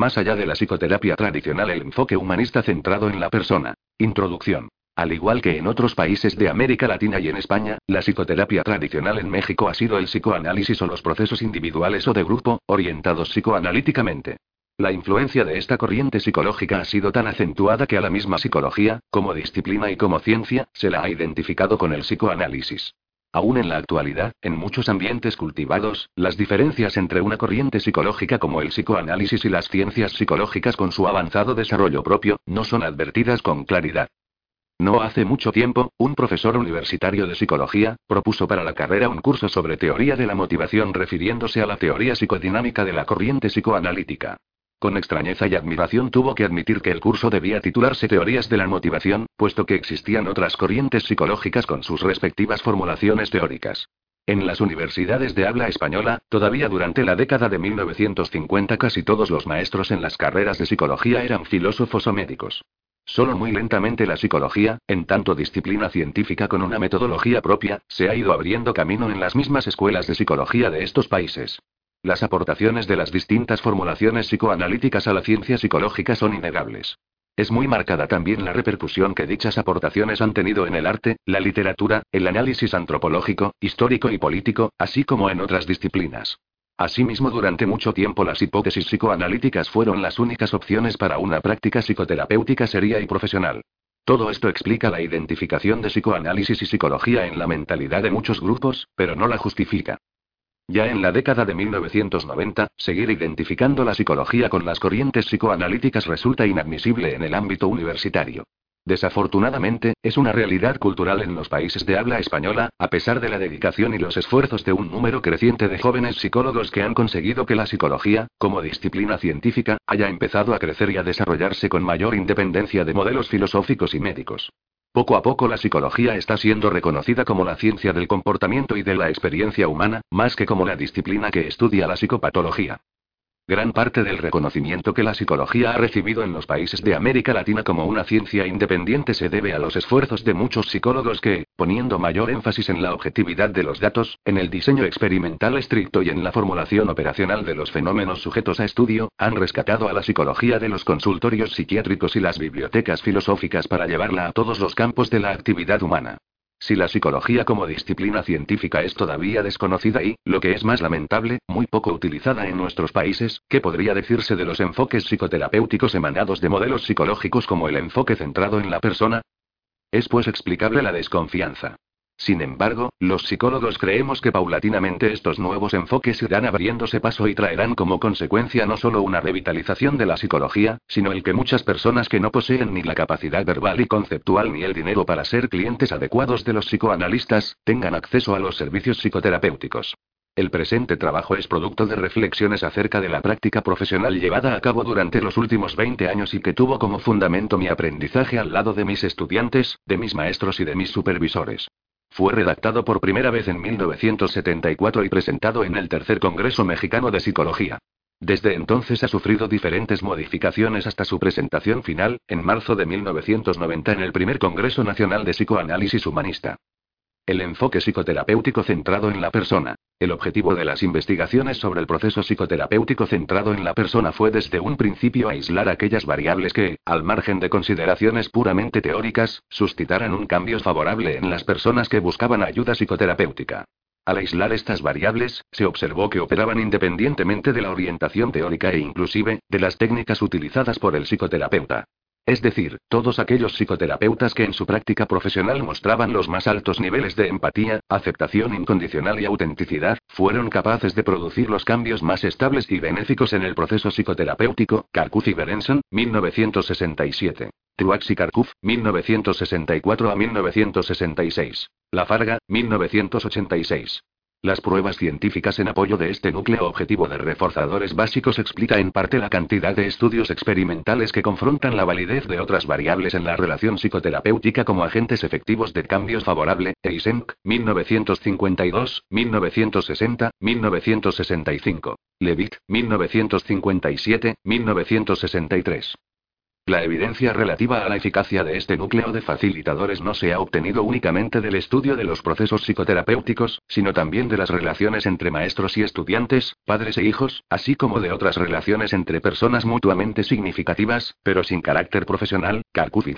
Más allá de la psicoterapia tradicional, el enfoque humanista centrado en la persona. Introducción. Al igual que en otros países de América Latina y en España, la psicoterapia tradicional en México ha sido el psicoanálisis o los procesos individuales o de grupo, orientados psicoanalíticamente. La influencia de esta corriente psicológica ha sido tan acentuada que a la misma psicología, como disciplina y como ciencia, se la ha identificado con el psicoanálisis. Aún en la actualidad, en muchos ambientes cultivados, las diferencias entre una corriente psicológica como el psicoanálisis y las ciencias psicológicas con su avanzado desarrollo propio, no son advertidas con claridad. No hace mucho tiempo, un profesor universitario de psicología, propuso para la carrera un curso sobre teoría de la motivación refiriéndose a la teoría psicodinámica de la corriente psicoanalítica. Con extrañeza y admiración tuvo que admitir que el curso debía titularse Teorías de la Motivación, puesto que existían otras corrientes psicológicas con sus respectivas formulaciones teóricas. En las universidades de habla española, todavía durante la década de 1950 casi todos los maestros en las carreras de psicología eran filósofos o médicos. Solo muy lentamente la psicología, en tanto disciplina científica con una metodología propia, se ha ido abriendo camino en las mismas escuelas de psicología de estos países. Las aportaciones de las distintas formulaciones psicoanalíticas a la ciencia psicológica son innegables. Es muy marcada también la repercusión que dichas aportaciones han tenido en el arte, la literatura, el análisis antropológico, histórico y político, así como en otras disciplinas. Asimismo, durante mucho tiempo las hipótesis psicoanalíticas fueron las únicas opciones para una práctica psicoterapéutica seria y profesional. Todo esto explica la identificación de psicoanálisis y psicología en la mentalidad de muchos grupos, pero no la justifica. Ya en la década de 1990, seguir identificando la psicología con las corrientes psicoanalíticas resulta inadmisible en el ámbito universitario. Desafortunadamente, es una realidad cultural en los países de habla española, a pesar de la dedicación y los esfuerzos de un número creciente de jóvenes psicólogos que han conseguido que la psicología, como disciplina científica, haya empezado a crecer y a desarrollarse con mayor independencia de modelos filosóficos y médicos. Poco a poco la psicología está siendo reconocida como la ciencia del comportamiento y de la experiencia humana, más que como la disciplina que estudia la psicopatología. Gran parte del reconocimiento que la psicología ha recibido en los países de América Latina como una ciencia independiente se debe a los esfuerzos de muchos psicólogos que, poniendo mayor énfasis en la objetividad de los datos, en el diseño experimental estricto y en la formulación operacional de los fenómenos sujetos a estudio, han rescatado a la psicología de los consultorios psiquiátricos y las bibliotecas filosóficas para llevarla a todos los campos de la actividad humana. Si la psicología como disciplina científica es todavía desconocida y, lo que es más lamentable, muy poco utilizada en nuestros países, ¿qué podría decirse de los enfoques psicoterapéuticos emanados de modelos psicológicos como el enfoque centrado en la persona? Es pues explicable la desconfianza. Sin embargo, los psicólogos creemos que paulatinamente estos nuevos enfoques irán abriéndose paso y traerán como consecuencia no solo una revitalización de la psicología, sino el que muchas personas que no poseen ni la capacidad verbal y conceptual ni el dinero para ser clientes adecuados de los psicoanalistas, tengan acceso a los servicios psicoterapéuticos. El presente trabajo es producto de reflexiones acerca de la práctica profesional llevada a cabo durante los últimos 20 años y que tuvo como fundamento mi aprendizaje al lado de mis estudiantes, de mis maestros y de mis supervisores. Fue redactado por primera vez en 1974 y presentado en el Tercer Congreso Mexicano de Psicología. Desde entonces ha sufrido diferentes modificaciones hasta su presentación final, en marzo de 1990 en el primer Congreso Nacional de Psicoanálisis Humanista. El enfoque psicoterapéutico centrado en la persona. El objetivo de las investigaciones sobre el proceso psicoterapéutico centrado en la persona fue desde un principio aislar aquellas variables que, al margen de consideraciones puramente teóricas, suscitaran un cambio favorable en las personas que buscaban ayuda psicoterapéutica. Al aislar estas variables, se observó que operaban independientemente de la orientación teórica e inclusive, de las técnicas utilizadas por el psicoterapeuta. Es decir, todos aquellos psicoterapeutas que en su práctica profesional mostraban los más altos niveles de empatía, aceptación incondicional y autenticidad, fueron capaces de producir los cambios más estables y benéficos en el proceso psicoterapéutico. Karkuf y Berenson, 1967. Truax y Karkuf, 1964 a 1966. La Farga, 1986. Las pruebas científicas en apoyo de este núcleo objetivo de reforzadores básicos explica en parte la cantidad de estudios experimentales que confrontan la validez de otras variables en la relación psicoterapéutica como agentes efectivos de cambios favorable. Eisenk, 1952, 1960, 1965. Levitt, 1957, 1963. La evidencia relativa a la eficacia de este núcleo de facilitadores no se ha obtenido únicamente del estudio de los procesos psicoterapéuticos, sino también de las relaciones entre maestros y estudiantes, padres e hijos, así como de otras relaciones entre personas mutuamente significativas, pero sin carácter profesional. Carcuth y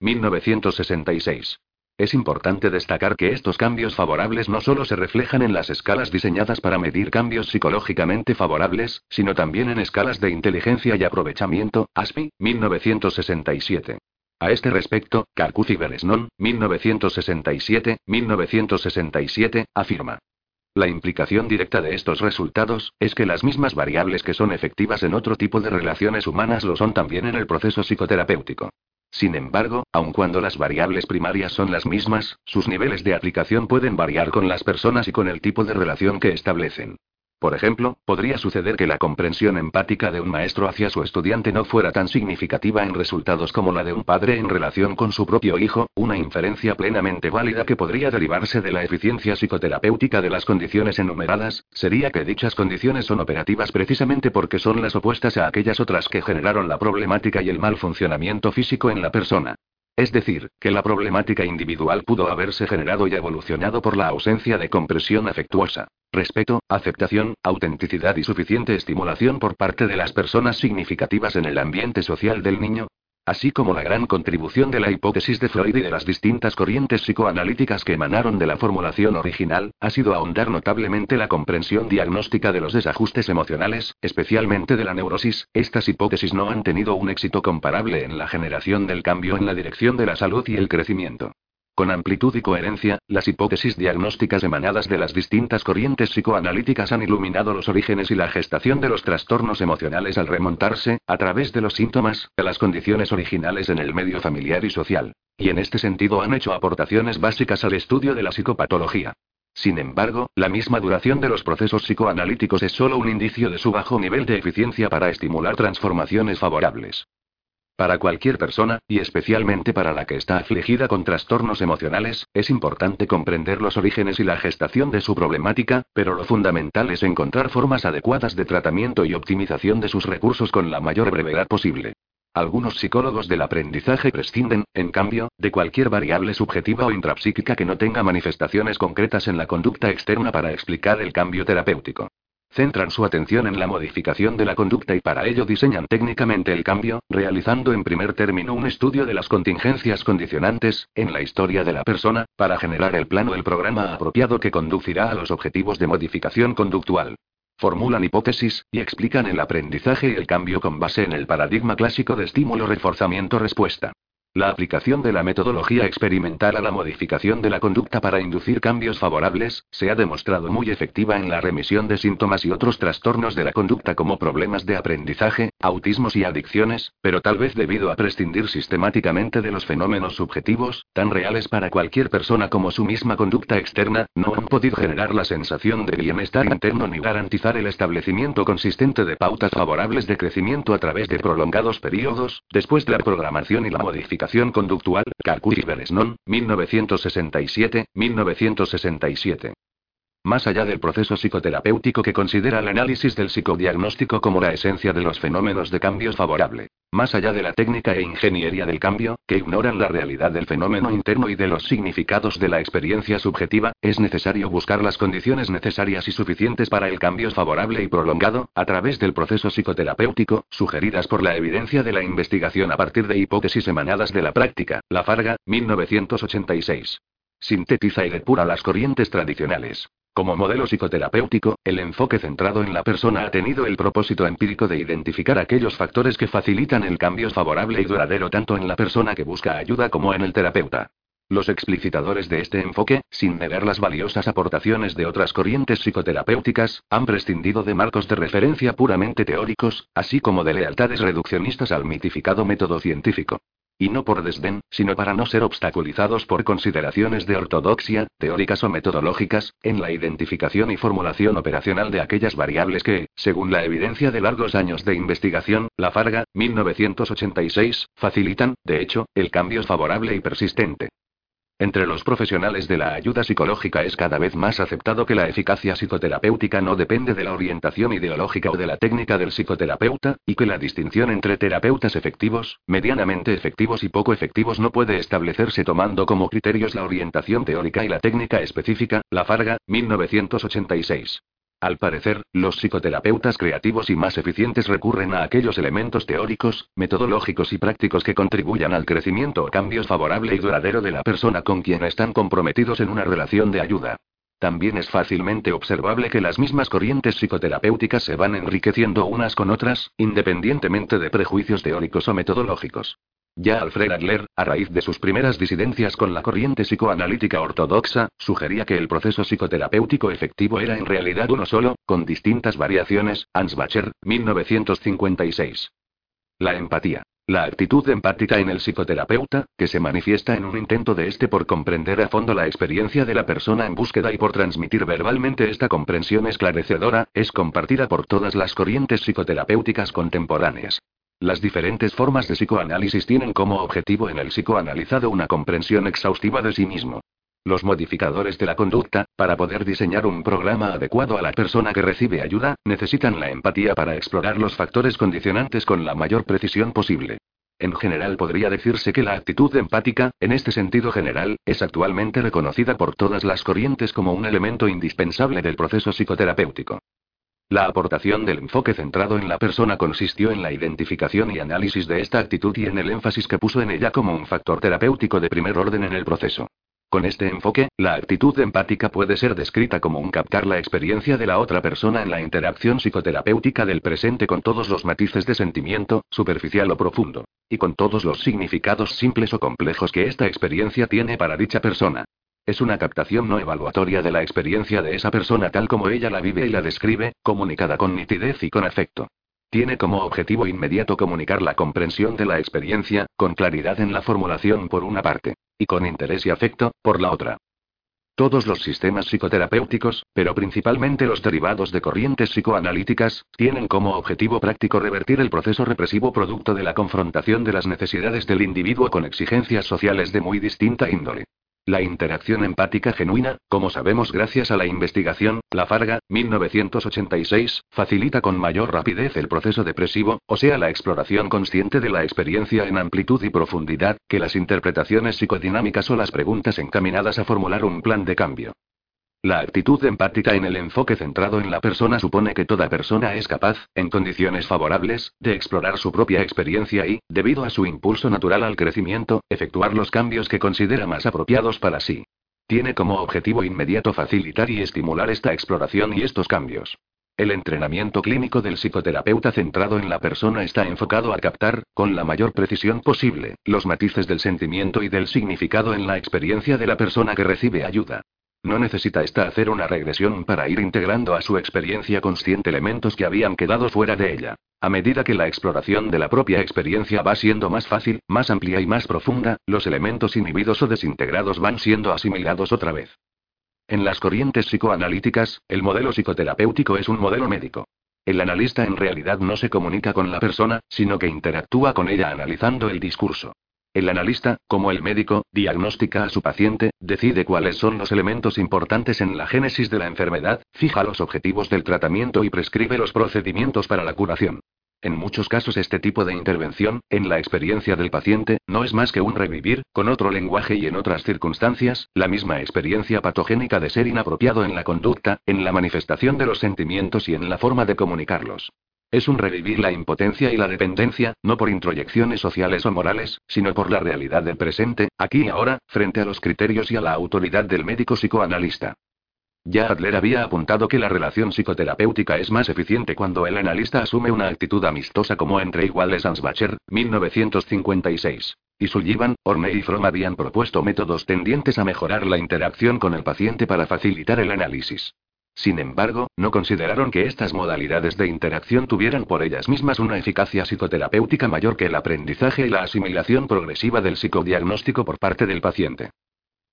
1966. Es importante destacar que estos cambios favorables no solo se reflejan en las escalas diseñadas para medir cambios psicológicamente favorables, sino también en escalas de inteligencia y aprovechamiento, ASPI, 1967. A este respecto, Carcuth y Beresnon, 1967, 1967, afirma. La implicación directa de estos resultados es que las mismas variables que son efectivas en otro tipo de relaciones humanas lo son también en el proceso psicoterapéutico. Sin embargo, aun cuando las variables primarias son las mismas, sus niveles de aplicación pueden variar con las personas y con el tipo de relación que establecen. Por ejemplo, podría suceder que la comprensión empática de un maestro hacia su estudiante no fuera tan significativa en resultados como la de un padre en relación con su propio hijo, una inferencia plenamente válida que podría derivarse de la eficiencia psicoterapéutica de las condiciones enumeradas, sería que dichas condiciones son operativas precisamente porque son las opuestas a aquellas otras que generaron la problemática y el mal funcionamiento físico en la persona. Es decir, que la problemática individual pudo haberse generado y evolucionado por la ausencia de compresión afectuosa, respeto, aceptación, autenticidad y suficiente estimulación por parte de las personas significativas en el ambiente social del niño, así como la gran contribución de la hipótesis de Freud y de las distintas corrientes psicoanalíticas que emanaron de la formulación original, ha sido ahondar notablemente la comprensión diagnóstica de los desajustes emocionales, especialmente de la neurosis. Estas hipótesis no han tenido un éxito comparable en la generación del cambio en la dirección de la salud y el crecimiento. Con amplitud y coherencia, las hipótesis diagnósticas emanadas de las distintas corrientes psicoanalíticas han iluminado los orígenes y la gestación de los trastornos emocionales al remontarse, a través de los síntomas, a las condiciones originales en el medio familiar y social. Y en este sentido han hecho aportaciones básicas al estudio de la psicopatología. Sin embargo, la misma duración de los procesos psicoanalíticos es solo un indicio de su bajo nivel de eficiencia para estimular transformaciones favorables. Para cualquier persona, y especialmente para la que está afligida con trastornos emocionales, es importante comprender los orígenes y la gestación de su problemática, pero lo fundamental es encontrar formas adecuadas de tratamiento y optimización de sus recursos con la mayor brevedad posible. Algunos psicólogos del aprendizaje prescinden, en cambio, de cualquier variable subjetiva o intrapsíquica que no tenga manifestaciones concretas en la conducta externa para explicar el cambio terapéutico. Centran su atención en la modificación de la conducta y para ello diseñan técnicamente el cambio, realizando en primer término un estudio de las contingencias condicionantes, en la historia de la persona, para generar el plano del programa apropiado que conducirá a los objetivos de modificación conductual. Formulan hipótesis, y explican el aprendizaje y el cambio con base en el paradigma clásico de estímulo-reforzamiento-respuesta. La aplicación de la metodología experimental a la modificación de la conducta para inducir cambios favorables, se ha demostrado muy efectiva en la remisión de síntomas y otros trastornos de la conducta como problemas de aprendizaje, autismos y adicciones, pero tal vez debido a prescindir sistemáticamente de los fenómenos subjetivos, tan reales para cualquier persona como su misma conducta externa, no han podido generar la sensación de bienestar interno ni garantizar el establecimiento consistente de pautas favorables de crecimiento a través de prolongados periodos, después de la programación y la modificación conductual, Carcuth y Beresnon, 1967, 1967. Más allá del proceso psicoterapéutico que considera el análisis del psicodiagnóstico como la esencia de los fenómenos de cambio favorable. Más allá de la técnica e ingeniería del cambio, que ignoran la realidad del fenómeno interno y de los significados de la experiencia subjetiva, es necesario buscar las condiciones necesarias y suficientes para el cambio favorable y prolongado, a través del proceso psicoterapéutico, sugeridas por la evidencia de la investigación a partir de hipótesis emanadas de la práctica. La Farga, 1986. Sintetiza y depura las corrientes tradicionales. Como modelo psicoterapéutico, el enfoque centrado en la persona ha tenido el propósito empírico de identificar aquellos factores que facilitan el cambio favorable y duradero tanto en la persona que busca ayuda como en el terapeuta. Los explicitadores de este enfoque, sin negar las valiosas aportaciones de otras corrientes psicoterapéuticas, han prescindido de marcos de referencia puramente teóricos, así como de lealtades reduccionistas al mitificado método científico. Y no por desdén, sino para no ser obstaculizados por consideraciones de ortodoxia, teóricas o metodológicas, en la identificación y formulación operacional de aquellas variables que, según la evidencia de largos años de investigación, la Farga, 1986, facilitan, de hecho, el cambio favorable y persistente. Entre los profesionales de la ayuda psicológica es cada vez más aceptado que la eficacia psicoterapéutica no depende de la orientación ideológica o de la técnica del psicoterapeuta, y que la distinción entre terapeutas efectivos, medianamente efectivos y poco efectivos no puede establecerse tomando como criterios la orientación teórica y la técnica específica, La Farga, 1986. Al parecer, los psicoterapeutas creativos y más eficientes recurren a aquellos elementos teóricos, metodológicos y prácticos que contribuyan al crecimiento o cambio favorable y duradero de la persona con quien están comprometidos en una relación de ayuda. También es fácilmente observable que las mismas corrientes psicoterapéuticas se van enriqueciendo unas con otras, independientemente de prejuicios teóricos o metodológicos. Ya Alfred Adler, a raíz de sus primeras disidencias con la corriente psicoanalítica ortodoxa, sugería que el proceso psicoterapéutico efectivo era en realidad uno solo, con distintas variaciones, Ansbacher, 1956. La empatía. La actitud empática en el psicoterapeuta, que se manifiesta en un intento de este por comprender a fondo la experiencia de la persona en búsqueda y por transmitir verbalmente esta comprensión esclarecedora, es compartida por todas las corrientes psicoterapéuticas contemporáneas. Las diferentes formas de psicoanálisis tienen como objetivo en el psicoanalizado una comprensión exhaustiva de sí mismo. Los modificadores de la conducta, para poder diseñar un programa adecuado a la persona que recibe ayuda, necesitan la empatía para explorar los factores condicionantes con la mayor precisión posible. En general podría decirse que la actitud empática, en este sentido general, es actualmente reconocida por todas las corrientes como un elemento indispensable del proceso psicoterapéutico. La aportación del enfoque centrado en la persona consistió en la identificación y análisis de esta actitud y en el énfasis que puso en ella como un factor terapéutico de primer orden en el proceso. Con este enfoque, la actitud empática puede ser descrita como un captar la experiencia de la otra persona en la interacción psicoterapéutica del presente con todos los matices de sentimiento, superficial o profundo, y con todos los significados simples o complejos que esta experiencia tiene para dicha persona. Es una captación no evaluatoria de la experiencia de esa persona tal como ella la vive y la describe, comunicada con nitidez y con afecto. Tiene como objetivo inmediato comunicar la comprensión de la experiencia, con claridad en la formulación por una parte, y con interés y afecto, por la otra. Todos los sistemas psicoterapéuticos, pero principalmente los derivados de corrientes psicoanalíticas, tienen como objetivo práctico revertir el proceso represivo producto de la confrontación de las necesidades del individuo con exigencias sociales de muy distinta índole. La interacción empática genuina, como sabemos gracias a la investigación, La Farga, 1986, facilita con mayor rapidez el proceso depresivo, o sea, la exploración consciente de la experiencia en amplitud y profundidad, que las interpretaciones psicodinámicas o las preguntas encaminadas a formular un plan de cambio. La actitud empática en el enfoque centrado en la persona supone que toda persona es capaz, en condiciones favorables, de explorar su propia experiencia y, debido a su impulso natural al crecimiento, efectuar los cambios que considera más apropiados para sí. Tiene como objetivo inmediato facilitar y estimular esta exploración y estos cambios. El entrenamiento clínico del psicoterapeuta centrado en la persona está enfocado a captar, con la mayor precisión posible, los matices del sentimiento y del significado en la experiencia de la persona que recibe ayuda. No necesita esta hacer una regresión para ir integrando a su experiencia consciente elementos que habían quedado fuera de ella. A medida que la exploración de la propia experiencia va siendo más fácil, más amplia y más profunda, los elementos inhibidos o desintegrados van siendo asimilados otra vez. En las corrientes psicoanalíticas, el modelo psicoterapéutico es un modelo médico. El analista en realidad no se comunica con la persona, sino que interactúa con ella analizando el discurso. El analista, como el médico, diagnostica a su paciente, decide cuáles son los elementos importantes en la génesis de la enfermedad, fija los objetivos del tratamiento y prescribe los procedimientos para la curación. En muchos casos este tipo de intervención, en la experiencia del paciente, no es más que un revivir, con otro lenguaje y en otras circunstancias, la misma experiencia patogénica de ser inapropiado en la conducta, en la manifestación de los sentimientos y en la forma de comunicarlos. Es un revivir la impotencia y la dependencia, no por introyecciones sociales o morales, sino por la realidad del presente, aquí y ahora, frente a los criterios y a la autoridad del médico psicoanalista. Ya Adler había apuntado que la relación psicoterapéutica es más eficiente cuando el analista asume una actitud amistosa como entre iguales Ansbacher, 1956. Y Sullivan, Orney y Fromm habían propuesto métodos tendientes a mejorar la interacción con el paciente para facilitar el análisis. Sin embargo, no consideraron que estas modalidades de interacción tuvieran por ellas mismas una eficacia psicoterapéutica mayor que el aprendizaje y la asimilación progresiva del psicodiagnóstico por parte del paciente.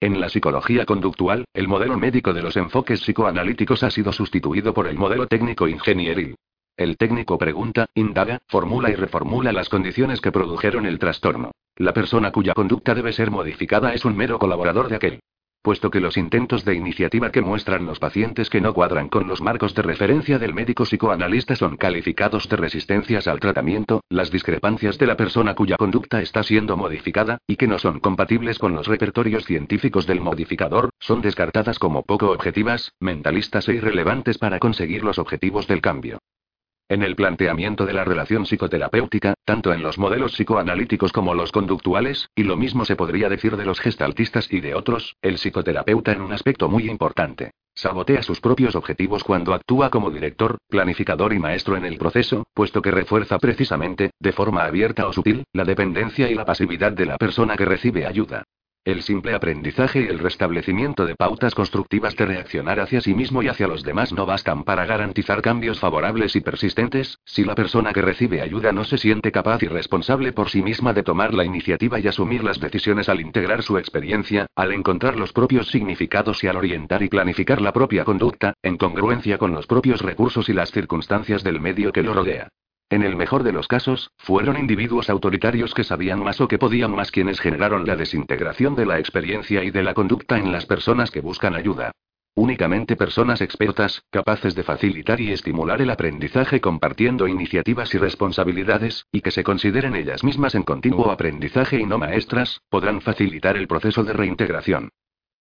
En la psicología conductual, el modelo médico de los enfoques psicoanalíticos ha sido sustituido por el modelo técnico ingenieril. El técnico pregunta, indaga, formula y reformula las condiciones que produjeron el trastorno. La persona cuya conducta debe ser modificada es un mero colaborador de aquel. Puesto que los intentos de iniciativa que muestran los pacientes que no cuadran con los marcos de referencia del médico psicoanalista son calificados de resistencias al tratamiento, las discrepancias de la persona cuya conducta está siendo modificada, y que no son compatibles con los repertorios científicos del modificador, son descartadas como poco objetivas, mentalistas e irrelevantes para conseguir los objetivos del cambio. En el planteamiento de la relación psicoterapéutica, tanto en los modelos psicoanalíticos como los conductuales, y lo mismo se podría decir de los gestaltistas y de otros, el psicoterapeuta en un aspecto muy importante. Sabotea sus propios objetivos cuando actúa como director, planificador y maestro en el proceso, puesto que refuerza precisamente, de forma abierta o sutil, la dependencia y la pasividad de la persona que recibe ayuda. El simple aprendizaje y el restablecimiento de pautas constructivas de reaccionar hacia sí mismo y hacia los demás no bastan para garantizar cambios favorables y persistentes, si la persona que recibe ayuda no se siente capaz y responsable por sí misma de tomar la iniciativa y asumir las decisiones al integrar su experiencia, al encontrar los propios significados y al orientar y planificar la propia conducta, en congruencia con los propios recursos y las circunstancias del medio que lo rodea. En el mejor de los casos, fueron individuos autoritarios que sabían más o que podían más quienes generaron la desintegración de la experiencia y de la conducta en las personas que buscan ayuda. Únicamente personas expertas, capaces de facilitar y estimular el aprendizaje compartiendo iniciativas y responsabilidades, y que se consideren ellas mismas en continuo aprendizaje y no maestras, podrán facilitar el proceso de reintegración.